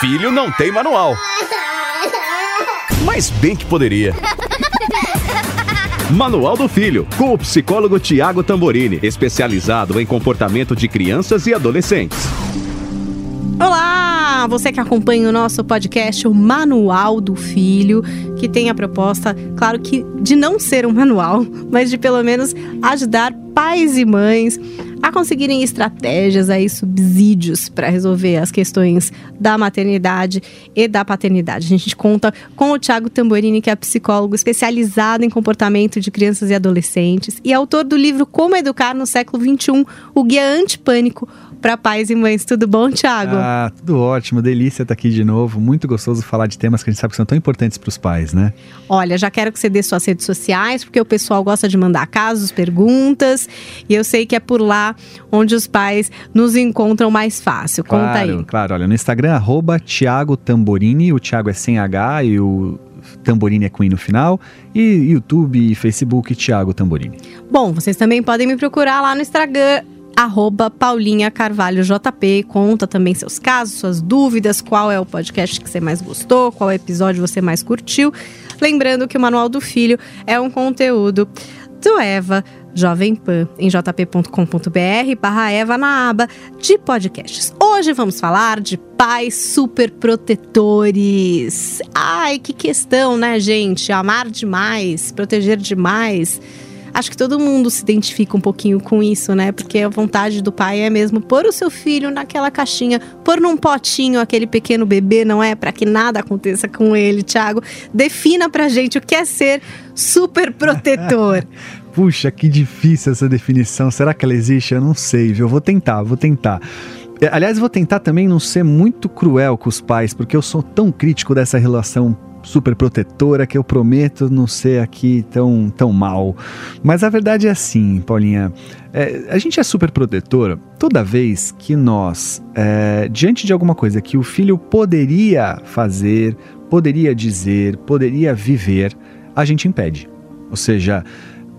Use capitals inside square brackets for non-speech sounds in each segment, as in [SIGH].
filho não tem manual. Mas bem que poderia. Manual do Filho, com o psicólogo Tiago Tamborini, especializado em comportamento de crianças e adolescentes. Olá, você que acompanha o nosso podcast, o Manual do Filho, que tem a proposta, claro que de não ser um manual, mas de pelo menos ajudar pais e mães a conseguirem estratégias aí, subsídios para resolver as questões da maternidade e da paternidade. A gente conta com o Thiago Tamborini, que é psicólogo especializado em comportamento de crianças e adolescentes e autor do livro Como Educar no Século XXI, o Guia Antipânico para pais e mães. Tudo bom, Thiago? Ah, tudo ótimo. Delícia estar aqui de novo. Muito gostoso falar de temas que a gente sabe que são tão importantes para os pais, né? Olha, já quero que você dê suas redes sociais, porque o pessoal gosta de mandar casos, perguntas, e eu sei que é por lá onde os pais nos encontram mais fácil. Conta claro, aí. Claro, olha, no Instagram, arroba Thiago Tamborini, o Thiago é sem H e o Tamborini é com I no final, e YouTube, Facebook, Thiago Tamborini. Bom, vocês também podem me procurar lá no Instagram, arroba Paulinha Carvalho JP. Conta também seus casos, suas dúvidas, qual é o podcast que você mais gostou, qual episódio você mais curtiu. Lembrando que o Manual do Filho é um conteúdo do Eva Jovem Pan em jp.com.br barra Eva na aba de podcasts. Hoje vamos falar de pais super protetores. Ai, que questão, né, gente? Amar demais, proteger demais. Acho que todo mundo se identifica um pouquinho com isso, né? Porque a vontade do pai é mesmo pôr o seu filho naquela caixinha, pôr num potinho aquele pequeno bebê, não é? Para que nada aconteça com ele, Thiago. Defina pra gente o que é ser super protetor. [LAUGHS] Puxa, que difícil essa definição. Será que ela existe? Eu não sei, viu? Eu vou tentar, vou tentar. É, aliás, vou tentar também não ser muito cruel com os pais, porque eu sou tão crítico dessa relação super protetora que eu prometo não ser aqui tão, tão mal. Mas a verdade é assim, Paulinha. É, a gente é super protetora toda vez que nós, é, diante de alguma coisa que o filho poderia fazer, poderia dizer, poderia viver, a gente impede. Ou seja,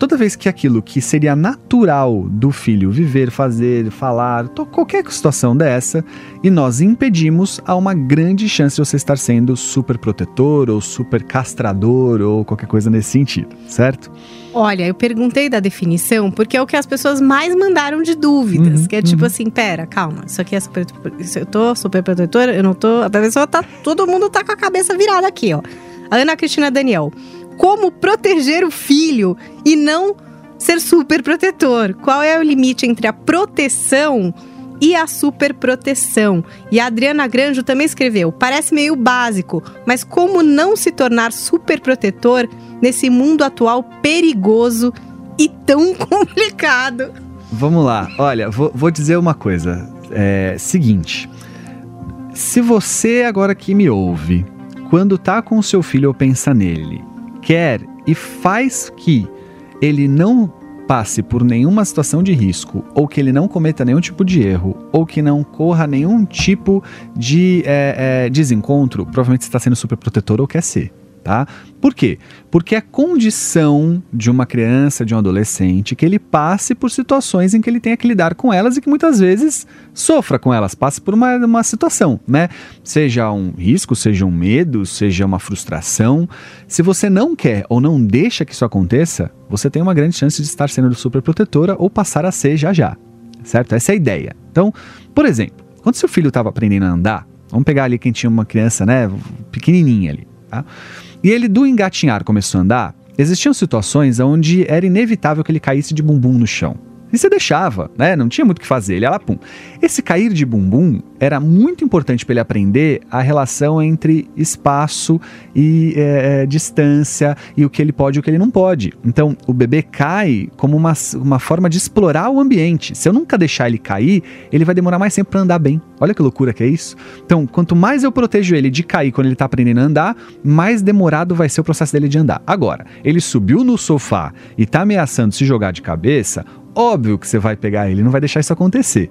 toda vez que aquilo que seria natural do filho viver, fazer, falar, qualquer situação dessa, e nós impedimos, há uma grande chance de você estar sendo super protetor ou super castrador ou qualquer coisa nesse sentido, certo? Olha, eu perguntei da definição porque é o que as pessoas mais mandaram de dúvidas, uhum, que é tipo uhum. assim, pera, calma, isso aqui é super, eu tô super protetora, eu não tô, a pessoa tá, todo mundo tá com a cabeça virada aqui, ó. Ana Cristina Daniel, como proteger o filho e não ser super protetor. Qual é o limite entre a proteção e a superproteção? E a Adriana Granjo também escreveu: parece meio básico, mas como não se tornar super protetor nesse mundo atual perigoso e tão [LAUGHS] complicado? Vamos lá, olha, vou, vou dizer uma coisa. É seguinte. Se você agora que me ouve, quando tá com seu filho ou pensa nele, quer e faz que ele não passe por nenhuma situação de risco, ou que ele não cometa nenhum tipo de erro, ou que não corra nenhum tipo de é, é, desencontro, provavelmente está sendo super protetor ou quer ser tá? Por quê? Porque é condição de uma criança, de um adolescente, que ele passe por situações em que ele tenha que lidar com elas e que muitas vezes sofra com elas, passe por uma, uma situação, né? Seja um risco, seja um medo, seja uma frustração. Se você não quer ou não deixa que isso aconteça, você tem uma grande chance de estar sendo super protetora ou passar a ser já já, certo? Essa é a ideia. Então, por exemplo, quando seu filho estava aprendendo a andar, vamos pegar ali quem tinha uma criança, né, pequenininha ali, tá? E ele, do engatinhar, começou a andar. Existiam situações onde era inevitável que ele caísse de bumbum no chão. E você deixava, né? Não tinha muito o que fazer. Ele ia lá, pum. Esse cair de bumbum era muito importante para ele aprender a relação entre espaço e é, distância e o que ele pode e o que ele não pode. Então, o bebê cai como uma, uma forma de explorar o ambiente. Se eu nunca deixar ele cair, ele vai demorar mais tempo para andar bem. Olha que loucura que é isso. Então, quanto mais eu protejo ele de cair quando ele está aprendendo a andar, mais demorado vai ser o processo dele de andar. Agora, ele subiu no sofá e está ameaçando se jogar de cabeça, óbvio que você vai pegar ele, não vai deixar isso acontecer.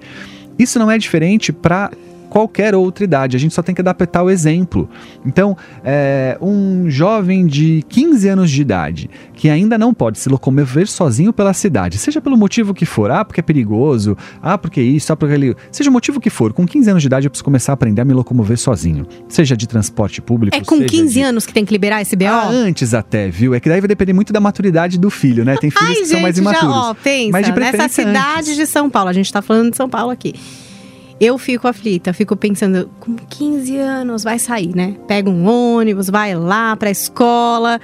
Isso não é diferente para qualquer outra idade. A gente só tem que adaptar o exemplo. Então, é, um jovem de 15 anos de idade que ainda não pode se locomover sozinho pela cidade, seja pelo motivo que for, ah, porque é perigoso, ah, porque isso, ah, porque ele. Seja o motivo que for, com 15 anos de idade eu preciso começar a aprender a me locomover sozinho. Seja de transporte público. É com 15 de... anos que tem que liberar esse BO? Ah, antes até, viu? É que daí vai depender muito da maturidade do filho, né? Tem filhos Ai, que gente, são mais imaturos. Já, ó, pensa, Mas de nessa cidade antes. de São Paulo, a gente tá falando de São Paulo aqui. Eu fico aflita, fico pensando, com 15 anos vai sair, né? Pega um ônibus, vai lá pra escola.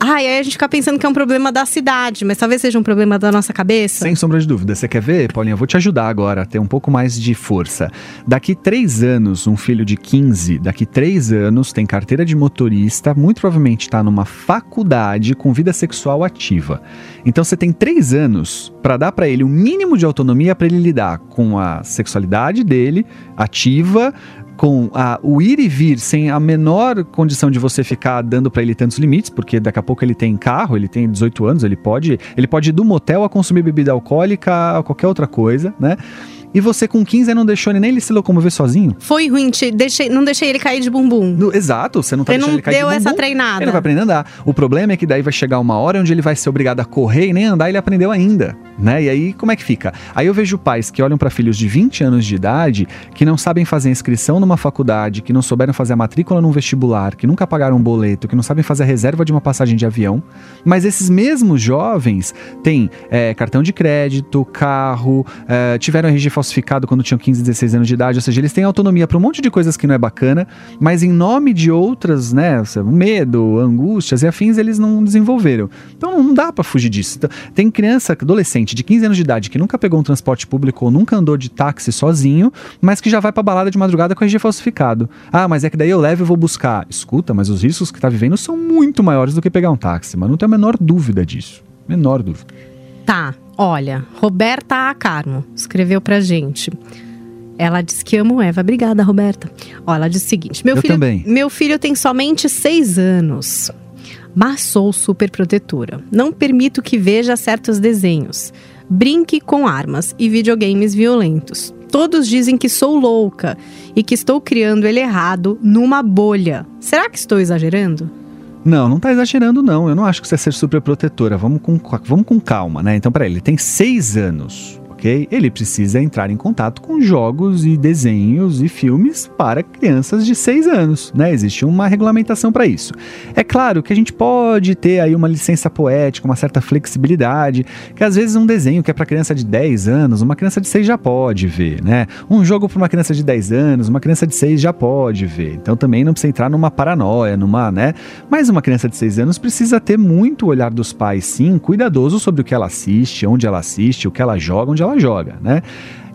Ai, aí a gente fica pensando que é um problema da cidade, mas talvez seja um problema da nossa cabeça. Sem sombra de dúvida. Você quer ver, Paulinha? Eu vou te ajudar agora a ter um pouco mais de força. Daqui três anos, um filho de 15, daqui três anos, tem carteira de motorista, muito provavelmente está numa faculdade com vida sexual ativa. Então você tem três anos para dar para ele o um mínimo de autonomia para ele lidar com a sexualidade dele ativa, com a, o ir e vir sem a menor condição de você ficar dando para ele tantos limites, porque daqui a pouco ele tem carro, ele tem 18 anos, ele pode, ele pode ir do motel a consumir bebida alcoólica, a qualquer outra coisa, né? E você com 15 não deixou nem ele se locomover sozinho? Foi ruim, te deixei, não deixei ele cair de bumbum. No, exato, você não tá ele deixando não ele cair de deu bumbum. essa treinada. Ele não vai aprender a andar. O problema é que daí vai chegar uma hora onde ele vai ser obrigado a correr e nem andar ele aprendeu ainda, né? E aí como é que fica? Aí eu vejo pais que olham para filhos de 20 anos de idade que não sabem fazer inscrição numa faculdade, que não souberam fazer a matrícula num vestibular, que nunca pagaram um boleto, que não sabem fazer a reserva de uma passagem de avião. Mas esses mesmos jovens têm é, cartão de crédito, carro, é, tiveram RG falsificado quando tinham 15, 16 anos de idade, ou seja, eles têm autonomia para um monte de coisas que não é bacana, mas em nome de outras, né, medo, angústias e afins, eles não desenvolveram. Então não dá para fugir disso. Então, tem criança, adolescente de 15 anos de idade que nunca pegou um transporte público ou nunca andou de táxi sozinho, mas que já vai para balada de madrugada com RG falsificado. Ah, mas é que daí eu levo e vou buscar. Escuta, mas os riscos que tá vivendo são muito maiores do que pegar um táxi, mas não tem a menor dúvida disso. Menor dúvida. Tá, olha, Roberta A. Carmo escreveu pra gente. Ela diz que amo Eva. Obrigada, Roberta. Ó, ela diz o seguinte: meu Eu filho, também. meu filho tem somente seis anos, mas sou super protetora. Não permito que veja certos desenhos. Brinque com armas e videogames violentos. Todos dizem que sou louca e que estou criando ele errado numa bolha. Será que estou exagerando? Não, não tá exagerando, não. Eu não acho que você é ser super protetora. Vamos com, vamos com calma, né? Então, peraí, ele tem seis anos, Ele precisa entrar em contato com jogos e desenhos e filmes para crianças de seis anos, né? Existe uma regulamentação para isso. É claro que a gente pode ter aí uma licença poética, uma certa flexibilidade, que às vezes um desenho que é para criança de 10 anos, uma criança de 6 já pode ver, né? Um jogo para uma criança de 10 anos, uma criança de 6 já pode ver. Então também não precisa entrar numa paranoia, numa, né? Mas uma criança de 6 anos precisa ter muito olhar dos pais, sim, cuidadoso sobre o que ela assiste, onde ela assiste, o que ela joga, onde ela joga, né?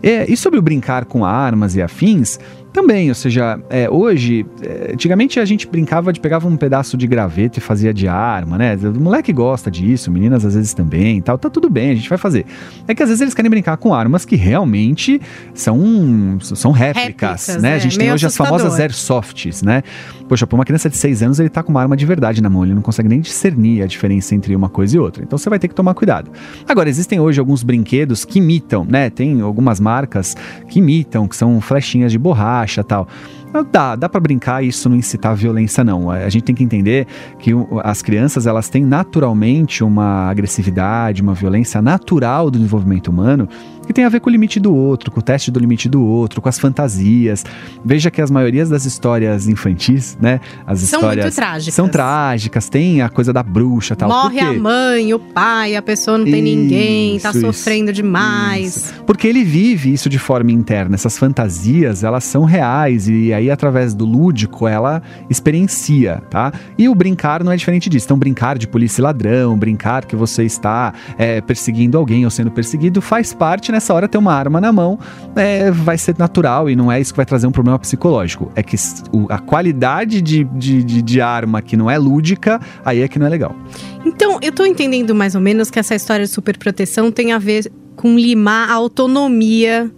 É, e sobre o brincar com armas e afins, também, ou seja, é, hoje, é, antigamente a gente brincava de pegava um pedaço de graveto e fazia de arma, né? O moleque gosta disso, meninas às vezes também, tal, tá tudo bem, a gente vai fazer. É que às vezes eles querem brincar com armas que realmente são são réplicas, Réplicas, né? é, a gente tem hoje assustador. as famosas airsofts, né? Poxa, para uma criança de 6 anos ele tá com uma arma de verdade na mão, ele não consegue nem discernir a diferença entre uma coisa e outra. Então você vai ter que tomar cuidado. Agora, existem hoje alguns brinquedos que imitam, né? Tem algumas marcas que imitam, que são flechinhas de borracha tal. Dá, dá para brincar isso não incitar violência, não. A gente tem que entender que as crianças elas têm naturalmente uma agressividade, uma violência natural do desenvolvimento humano que tem a ver com o limite do outro, com o teste do limite do outro, com as fantasias. Veja que as maiorias das histórias infantis, né? As São histórias muito trágicas. são trágicas, tem a coisa da bruxa tal. Morre a mãe, o pai, a pessoa não tem ninguém, tá Isso, isso, sofrendo demais. Isso. Porque ele vive isso de forma interna. Essas fantasias, elas são reais e aí através do lúdico ela experiencia, tá? E o brincar não é diferente disso. Então brincar de polícia e ladrão, brincar que você está é, perseguindo alguém ou sendo perseguido faz parte nessa hora ter uma arma na mão é, vai ser natural e não é isso que vai trazer um problema psicológico. É que o- a qualidade de, de, de, de arma que não é lúdica, aí é que não é legal. Então, eu tô entendendo mais ou menos que essa história de superproteção tem a ver com limar a autonomia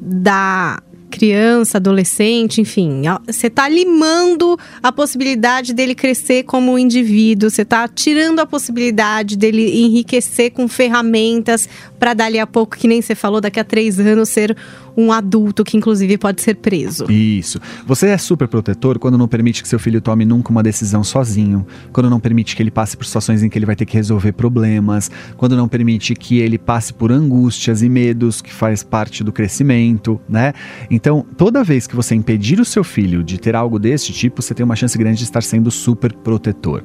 da criança, adolescente, enfim. Você tá limando a possibilidade dele crescer como indivíduo, você tá tirando a possibilidade dele enriquecer com ferramentas para dali a pouco, que nem você falou, daqui a três anos ser um adulto que inclusive pode ser preso. Isso. Você é super protetor quando não permite que seu filho tome nunca uma decisão sozinho, quando não permite que ele passe por situações em que ele vai ter que resolver problemas, quando não permite que ele passe por angústias e medos que faz parte do crescimento, né? Então, toda vez que você impedir o seu filho de ter algo desse tipo, você tem uma chance grande de estar sendo super protetor.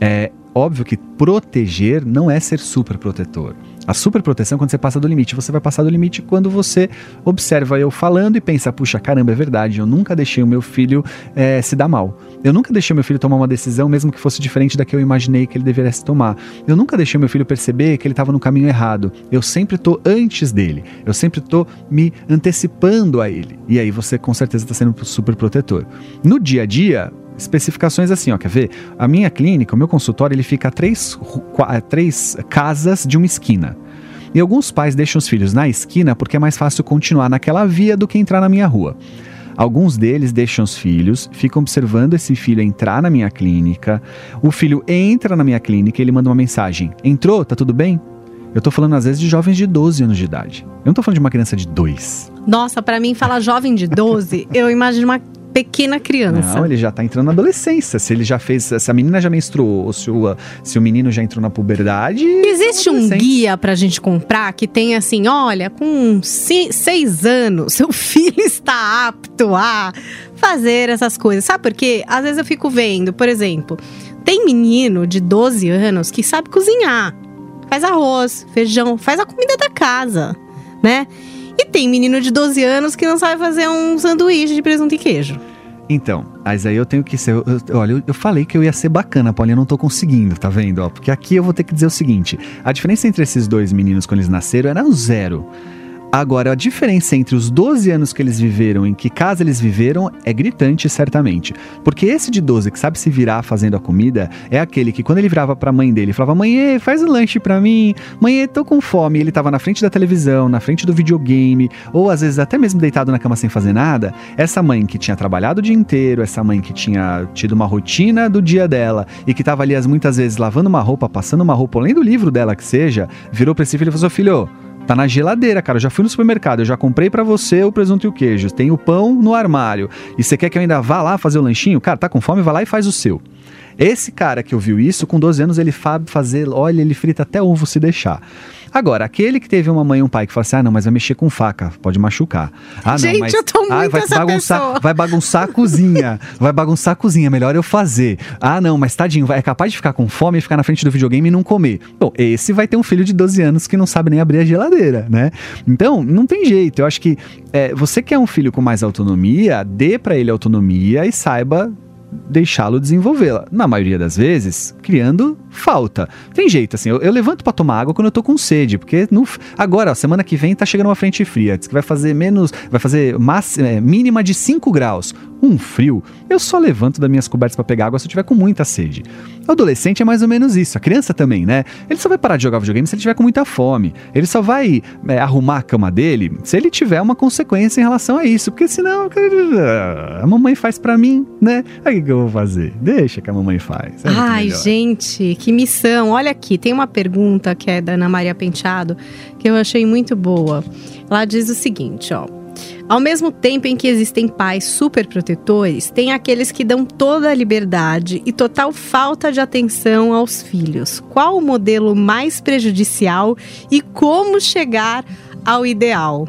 É óbvio que proteger não é ser super protetor. A superproteção é quando você passa do limite. Você vai passar do limite quando você observa eu falando e pensa, puxa, caramba, é verdade, eu nunca deixei o meu filho é, se dar mal. Eu nunca deixei meu filho tomar uma decisão, mesmo que fosse diferente da que eu imaginei que ele deveria tomar. Eu nunca deixei meu filho perceber que ele estava no caminho errado. Eu sempre estou antes dele. Eu sempre estou me antecipando a ele. E aí você com certeza está sendo super protetor. No dia a dia, especificações assim, ó, quer ver? A minha clínica, o meu consultório, ele fica a três, três casas de uma esquina. E alguns pais deixam os filhos na esquina porque é mais fácil continuar naquela via do que entrar na minha rua. Alguns deles deixam os filhos, ficam observando esse filho entrar na minha clínica. O filho entra na minha clínica e ele manda uma mensagem: Entrou? Tá tudo bem? Eu tô falando às vezes de jovens de 12 anos de idade. Eu não tô falando de uma criança de 2. Nossa, para mim falar jovem de 12, eu imagino uma pequena criança. Não, ele já tá entrando na adolescência. Se ele já fez. Se a menina já menstruou, ou se o, se o menino já entrou na puberdade. Existe um guia pra gente comprar que tem assim: olha, com seis anos, seu [LAUGHS] filho está apto a fazer essas coisas. Sabe por quê? Às vezes eu fico vendo, por exemplo, tem menino de 12 anos que sabe cozinhar. Faz arroz, feijão, faz a comida da casa, né? E tem menino de 12 anos que não sabe fazer um sanduíche de presunto e queijo. Então, mas aí eu tenho que ser. Eu, olha, eu, eu, falei que eu ia ser bacana, Paulinha, eu não tô conseguindo, tá vendo? Ó, porque aqui eu vou ter que dizer o seguinte: a diferença entre esses dois meninos quando eles nasceram era o zero. Agora, a diferença entre os 12 anos que eles viveram, em que casa eles viveram, é gritante, certamente. Porque esse de 12 que sabe se virar fazendo a comida é aquele que, quando ele virava pra mãe dele, falava: Mãe, faz o um lanche pra mim. Mãe, tô com fome. E ele tava na frente da televisão, na frente do videogame, ou às vezes até mesmo deitado na cama sem fazer nada. Essa mãe que tinha trabalhado o dia inteiro, essa mãe que tinha tido uma rotina do dia dela e que tava ali as muitas vezes lavando uma roupa, passando uma roupa, além do livro dela que seja, virou pra esse filho e falou: Filho, Tá na geladeira, cara. Eu já fui no supermercado, eu já comprei para você o presunto e o queijo. Tem o pão no armário. E você quer que eu ainda vá lá fazer o lanchinho? Cara, tá com fome? Vai lá e faz o seu. Esse cara que ouviu isso, com 12 anos, ele sabe fazer, olha, ele frita até ovo se deixar. Agora, aquele que teve uma mãe e um pai que fala assim: ah, não, mas vai mexer com faca, pode machucar. Ah, Gente, não, mas, eu tô muito ah, vai essa bagunçar, pessoa. vai bagunçar a cozinha, [LAUGHS] vai bagunçar a cozinha, melhor eu fazer. Ah, não, mas tadinho, é capaz de ficar com fome e ficar na frente do videogame e não comer. Bom, esse vai ter um filho de 12 anos que não sabe nem abrir a geladeira, né? Então, não tem jeito. Eu acho que é, você quer um filho com mais autonomia, dê para ele autonomia e saiba deixá-lo desenvolvê-la. Na maioria das vezes, criando falta. Tem jeito, assim, eu, eu levanto para tomar água quando eu tô com sede, porque no, agora, ó, semana que vem, tá chegando uma frente fria, diz que vai fazer menos, vai fazer máxima, é, mínima de 5 graus. Um frio, eu só levanto das minhas cobertas para pegar água se eu tiver com muita sede. O adolescente é mais ou menos isso, a criança também, né? Ele só vai parar de jogar videogame se ele tiver com muita fome. Ele só vai é, arrumar a cama dele se ele tiver uma consequência em relação a isso, porque senão a mamãe faz para mim, né? Aí o que eu vou fazer? Deixa que a mamãe faz. É Ai, gente, que missão. Olha aqui, tem uma pergunta que é da Ana Maria Penteado que eu achei muito boa. Ela diz o seguinte, ó. Ao mesmo tempo em que existem pais super protetores, tem aqueles que dão toda a liberdade e total falta de atenção aos filhos. Qual o modelo mais prejudicial e como chegar ao ideal?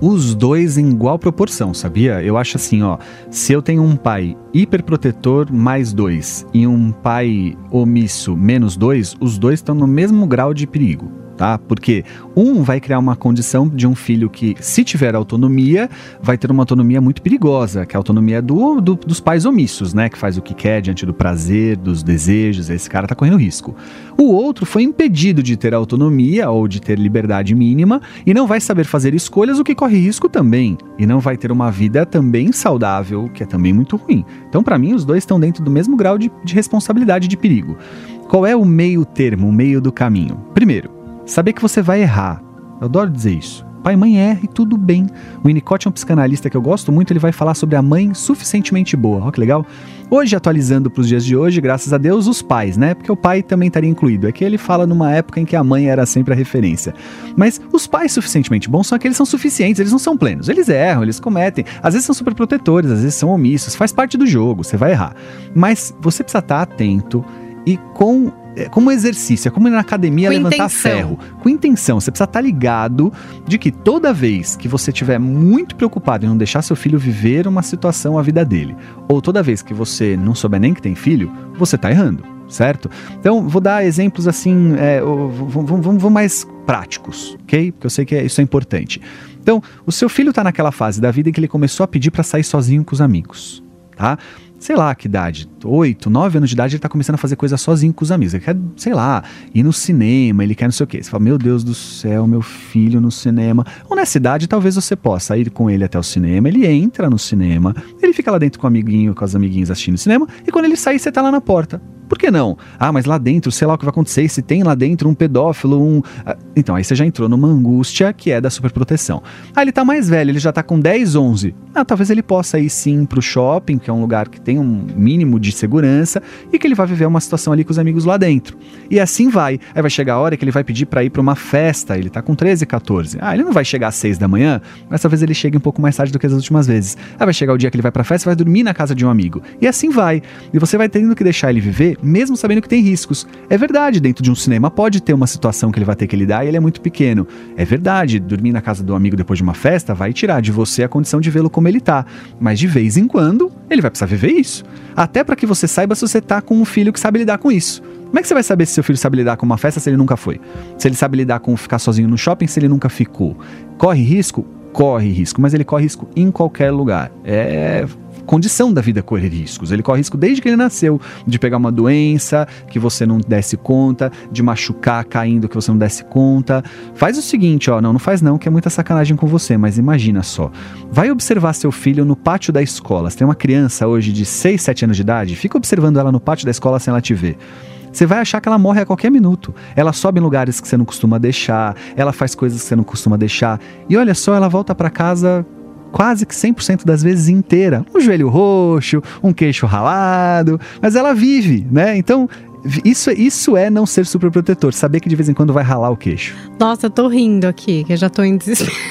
os dois em igual proporção, sabia? Eu acho assim, ó, se eu tenho um pai hiperprotetor mais dois e um pai omisso menos dois, os dois estão no mesmo grau de perigo tá? Porque um vai criar uma condição de um filho que, se tiver autonomia, vai ter uma autonomia muito perigosa, que é a autonomia do, do, dos pais omissos, né? Que faz o que quer diante do prazer, dos desejos, esse cara tá correndo risco. O outro foi impedido de ter autonomia ou de ter liberdade mínima e não vai saber fazer escolhas, o que corre risco também. E não vai ter uma vida também saudável, que é também muito ruim. Então, para mim, os dois estão dentro do mesmo grau de, de responsabilidade de perigo. Qual é o meio termo, o meio do caminho? Primeiro, Saber que você vai errar. Eu adoro dizer isso. Pai e mãe erra e tudo bem. O Winnicott é um psicanalista que eu gosto muito, ele vai falar sobre a mãe suficientemente boa. Olha que legal. Hoje, atualizando para os dias de hoje, graças a Deus, os pais, né? Porque o pai também estaria incluído. É que ele fala numa época em que a mãe era sempre a referência. Mas os pais suficientemente bons são aqueles que são suficientes, eles não são plenos. Eles erram, eles cometem. Às vezes são super protetores, às vezes são omissos. Faz parte do jogo, você vai errar. Mas você precisa estar atento e com é como exercício, é como ir na academia Com levantar intenção. ferro. Com intenção, você precisa estar ligado de que toda vez que você estiver muito preocupado em não deixar seu filho viver uma situação a vida dele, ou toda vez que você não souber nem que tem filho, você está errando, certo? Então, vou dar exemplos assim, é, vamos mais práticos, ok? Porque eu sei que é- isso é importante. Então, o seu filho está naquela fase da vida em que ele começou a pedir para sair sozinho com os amigos, tá? Sei lá que idade, 8, 9 anos de idade, ele tá começando a fazer coisa sozinho com os amigos. Ele quer, sei lá, ir no cinema, ele quer não sei o quê. Você fala, meu Deus do céu, meu filho no cinema. Ou nessa idade, talvez você possa ir com ele até o cinema, ele entra no cinema, ele fica lá dentro com o amiguinho, com as amiguinhas assistindo cinema, e quando ele sair, você tá lá na porta. Por que não? Ah, mas lá dentro, sei lá o que vai acontecer, se tem lá dentro um pedófilo, um. Ah, Então, aí você já entrou numa angústia que é da superproteção. Ah, ele tá mais velho, ele já tá com 10, 11. Ah, talvez ele possa ir sim pro shopping, que é um lugar que tem um mínimo de segurança, e que ele vai viver uma situação ali com os amigos lá dentro. E assim vai. Aí vai chegar a hora que ele vai pedir pra ir pra uma festa, ele tá com 13, 14. Ah, ele não vai chegar às 6 da manhã, mas talvez ele chegue um pouco mais tarde do que as últimas vezes. Aí vai chegar o dia que ele vai pra festa vai dormir na casa de um amigo. E assim vai. E você vai tendo que deixar ele viver, mesmo sabendo que tem riscos. É verdade, dentro de um cinema pode ter uma situação que ele vai ter que lidar e ele é muito pequeno. É verdade, dormir na casa do amigo depois de uma festa vai tirar de você a condição de vê-lo como ele tá. Mas de vez em quando, ele vai precisar viver isso. Até para que você saiba se você tá com um filho que sabe lidar com isso. Como é que você vai saber se seu filho sabe lidar com uma festa se ele nunca foi? Se ele sabe lidar com ficar sozinho no shopping se ele nunca ficou? Corre risco? Corre risco, mas ele corre risco em qualquer lugar. É condição da vida correr riscos. Ele corre risco desde que ele nasceu de pegar uma doença que você não desse conta, de machucar caindo que você não desse conta. Faz o seguinte, ó, não, não faz não, que é muita sacanagem com você, mas imagina só. Vai observar seu filho no pátio da escola. Você tem uma criança hoje de 6, 7 anos de idade, fica observando ela no pátio da escola sem ela te ver. Você vai achar que ela morre a qualquer minuto. Ela sobe em lugares que você não costuma deixar, ela faz coisas que você não costuma deixar. E olha só, ela volta para casa quase que 100% das vezes inteira. Um joelho roxo, um queixo ralado, mas ela vive, né? Então, isso, isso é não ser superprotetor, saber que de vez em quando vai ralar o queixo. Nossa, eu tô rindo aqui, que eu já tô em desespero. [LAUGHS]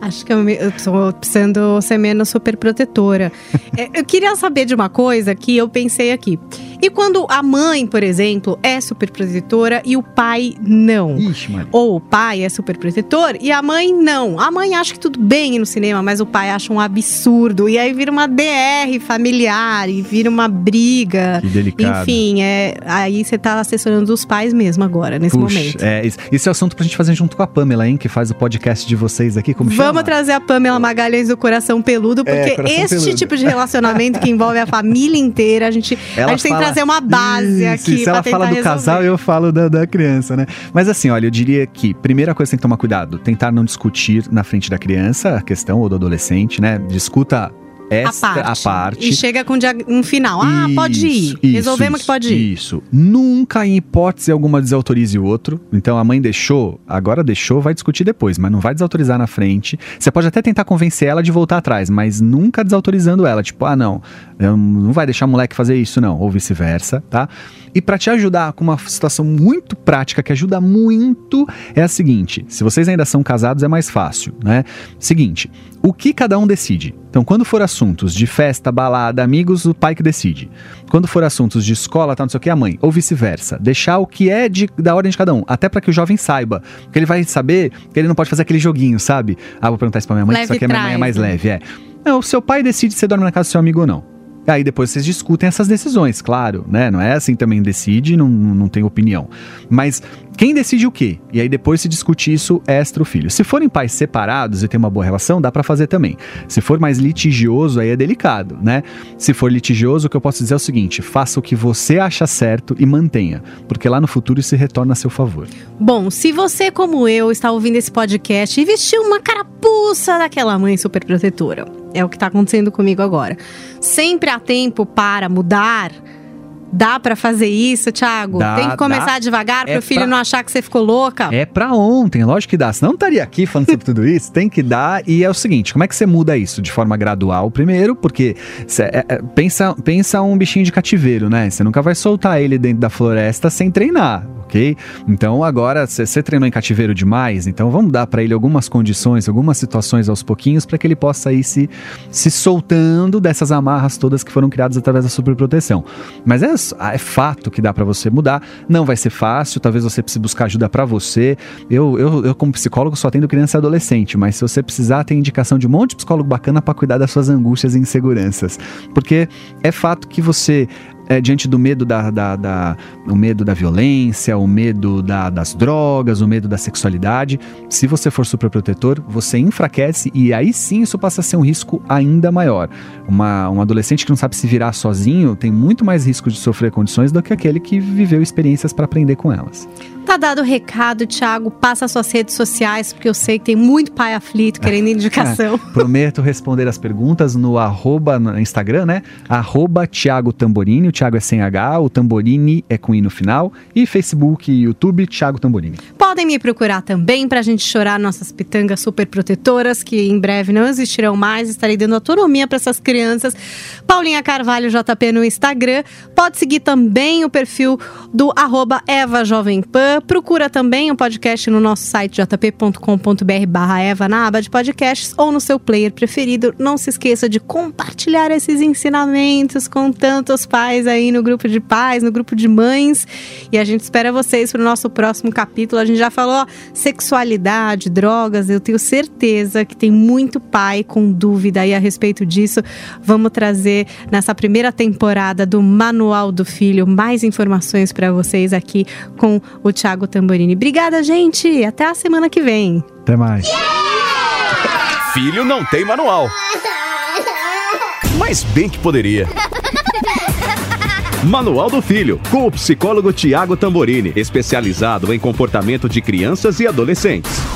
Acho que eu, me- eu tô precisando ser menos super protetora. É, eu queria saber de uma coisa que eu pensei aqui. E quando a mãe, por exemplo, é super protetora e o pai não? Ixi. Ou o pai é super protetor e a mãe não. A mãe acha que tudo bem ir no cinema, mas o pai acha um absurdo. E aí vira uma DR familiar e vira uma briga. Que delicado. Enfim, é, aí você tá assessorando os pais mesmo agora, nesse Puxa, momento. é, esse, é o assunto pra gente fazer junto com a Pamela, hein? Que faz o podcast de vocês aqui. Como chama? Vamos trazer a Pamela Magalhães do Coração Peludo, porque É, Coração este Peludo. tipo de relacionamento que envolve a família inteira, a gente, Ela a gente tem que trazer uma base Isso, aqui Se ela fala do resolver. casal, eu falo da, da criança, né? Mas assim, olha, eu diria que primeira coisa que tem que tomar cuidado, tentar não discutir na frente da criança a questão ou do adolescente, né? Discuta esta a parte. E chega com um final. Ah, pode ir. Isso, isso, Resolvemos isso, que pode ir. Isso. Nunca, em hipótese alguma, desautorize o outro. Então a mãe deixou, agora deixou, vai discutir depois, mas não vai desautorizar na frente. Você pode até tentar convencer ela de voltar atrás, mas nunca desautorizando ela. Tipo, ah, não, não vai deixar o moleque fazer isso, não. Ou vice-versa, tá? E pra te ajudar com uma situação muito prática, que ajuda muito, é a seguinte: se vocês ainda são casados, é mais fácil, né? Seguinte, o que cada um decide? Então, quando for assuntos de festa, balada, amigos, o pai que decide. Quando for assuntos de escola, tá, não sei o que, a mãe. Ou vice-versa. Deixar o que é de, da ordem de cada um. Até para que o jovem saiba. Porque ele vai saber que ele não pode fazer aquele joguinho, sabe? Ah, vou perguntar isso pra minha mãe, que Leve isso aqui a minha mãe é mais né? leve. É. Não, o seu pai decide se você dorme na casa do seu amigo ou não. Aí depois vocês discutem essas decisões, claro, né? Não é assim também decide, não, não tem opinião. Mas quem decide o quê? E aí depois se discute isso extra o filho. Se forem pais separados e tem uma boa relação, dá pra fazer também. Se for mais litigioso, aí é delicado, né? Se for litigioso, o que eu posso dizer é o seguinte: faça o que você acha certo e mantenha, porque lá no futuro isso retorna a seu favor. Bom, se você, como eu, está ouvindo esse podcast e vestiu uma carapuça daquela mãe super protetora, é o que está acontecendo comigo agora. Sempre há tempo para mudar. Dá pra fazer isso, Thiago? Dá, Tem que começar dá. devagar pro É filho pra- não achar que você ficou louca? É pra ontem, lógico que dá. Senão não estaria aqui falando sobre tudo isso. Tem que dar. E é o seguinte: como é que você muda isso? De forma gradual, primeiro, porque cê- é- é- pensa, pensa um bichinho de cativeiro, né? Você nunca vai soltar ele dentro da floresta sem treinar. Ok? Então agora você treinou em cativeiro demais, então vamos dar pra ele algumas condições, algumas situações aos pouquinhos para que ele possa ir se, se soltando dessas amarras todas que foram criadas através da superproteção. Mas é, é fato que dá pra você mudar. Não vai ser fácil, talvez você precise buscar ajuda pra você. Eu, eu, eu, como psicólogo, só atendo criança e adolescente, mas se você precisar, tem indicação de um monte de psicólogo bacana pra cuidar das suas angústias e inseguranças. Porque é fato que você é, diante do medo da, da, da- o medo da violência, o medo da- das drogas, o medo da sexualidade, se você for superprotetor, você enfraquece e aí sim isso passa a ser um risco ainda maior. Uma, um adolescente que não sabe se virar sozinho tem muito mais risco de sofrer condições do que aquele que viveu experiências para aprender com elas. Tá dado o recado, Thiago. Passa as suas redes sociais, porque eu sei que tem muito pai aflito querendo [LAUGHS] indicação. Prometo responder as perguntas no arroba no Instagram, né? Arroba Thiago Tamborini, o Thiago é sem H, o Tamborini é com I no final, e Facebook e YouTube, Thiago Tamborini. Podem me procurar também pra gente chorar nossas pitangas super protetoras, que em breve não existirão mais. Estarei dando autonomia para essas crianças. Paulinha Carvalho JP no Instagram. Pode seguir também o perfil do arroba Eva Jovem Pan. Procura também o podcast no nosso site jp.com.br barra Eva na aba de podcasts ou no seu player preferido. Não se esqueça de compartilhar esses ensinamentos com tantos pais aí no grupo de pais, no grupo de mães. E a gente espera vocês para o nosso próximo capítulo. A gente já falou sexualidade, drogas. Eu tenho certeza que tem muito pai com dúvida aí a respeito disso. Vamos trazer nessa primeira temporada do Manual do Filho mais informações para vocês aqui com o Thiago Tamborini. Obrigada, gente. Até a semana que vem. Até mais. Filho não tem manual. Mas bem que poderia. Manual do Filho, com o psicólogo Tiago Tamborini, especializado em comportamento de crianças e adolescentes.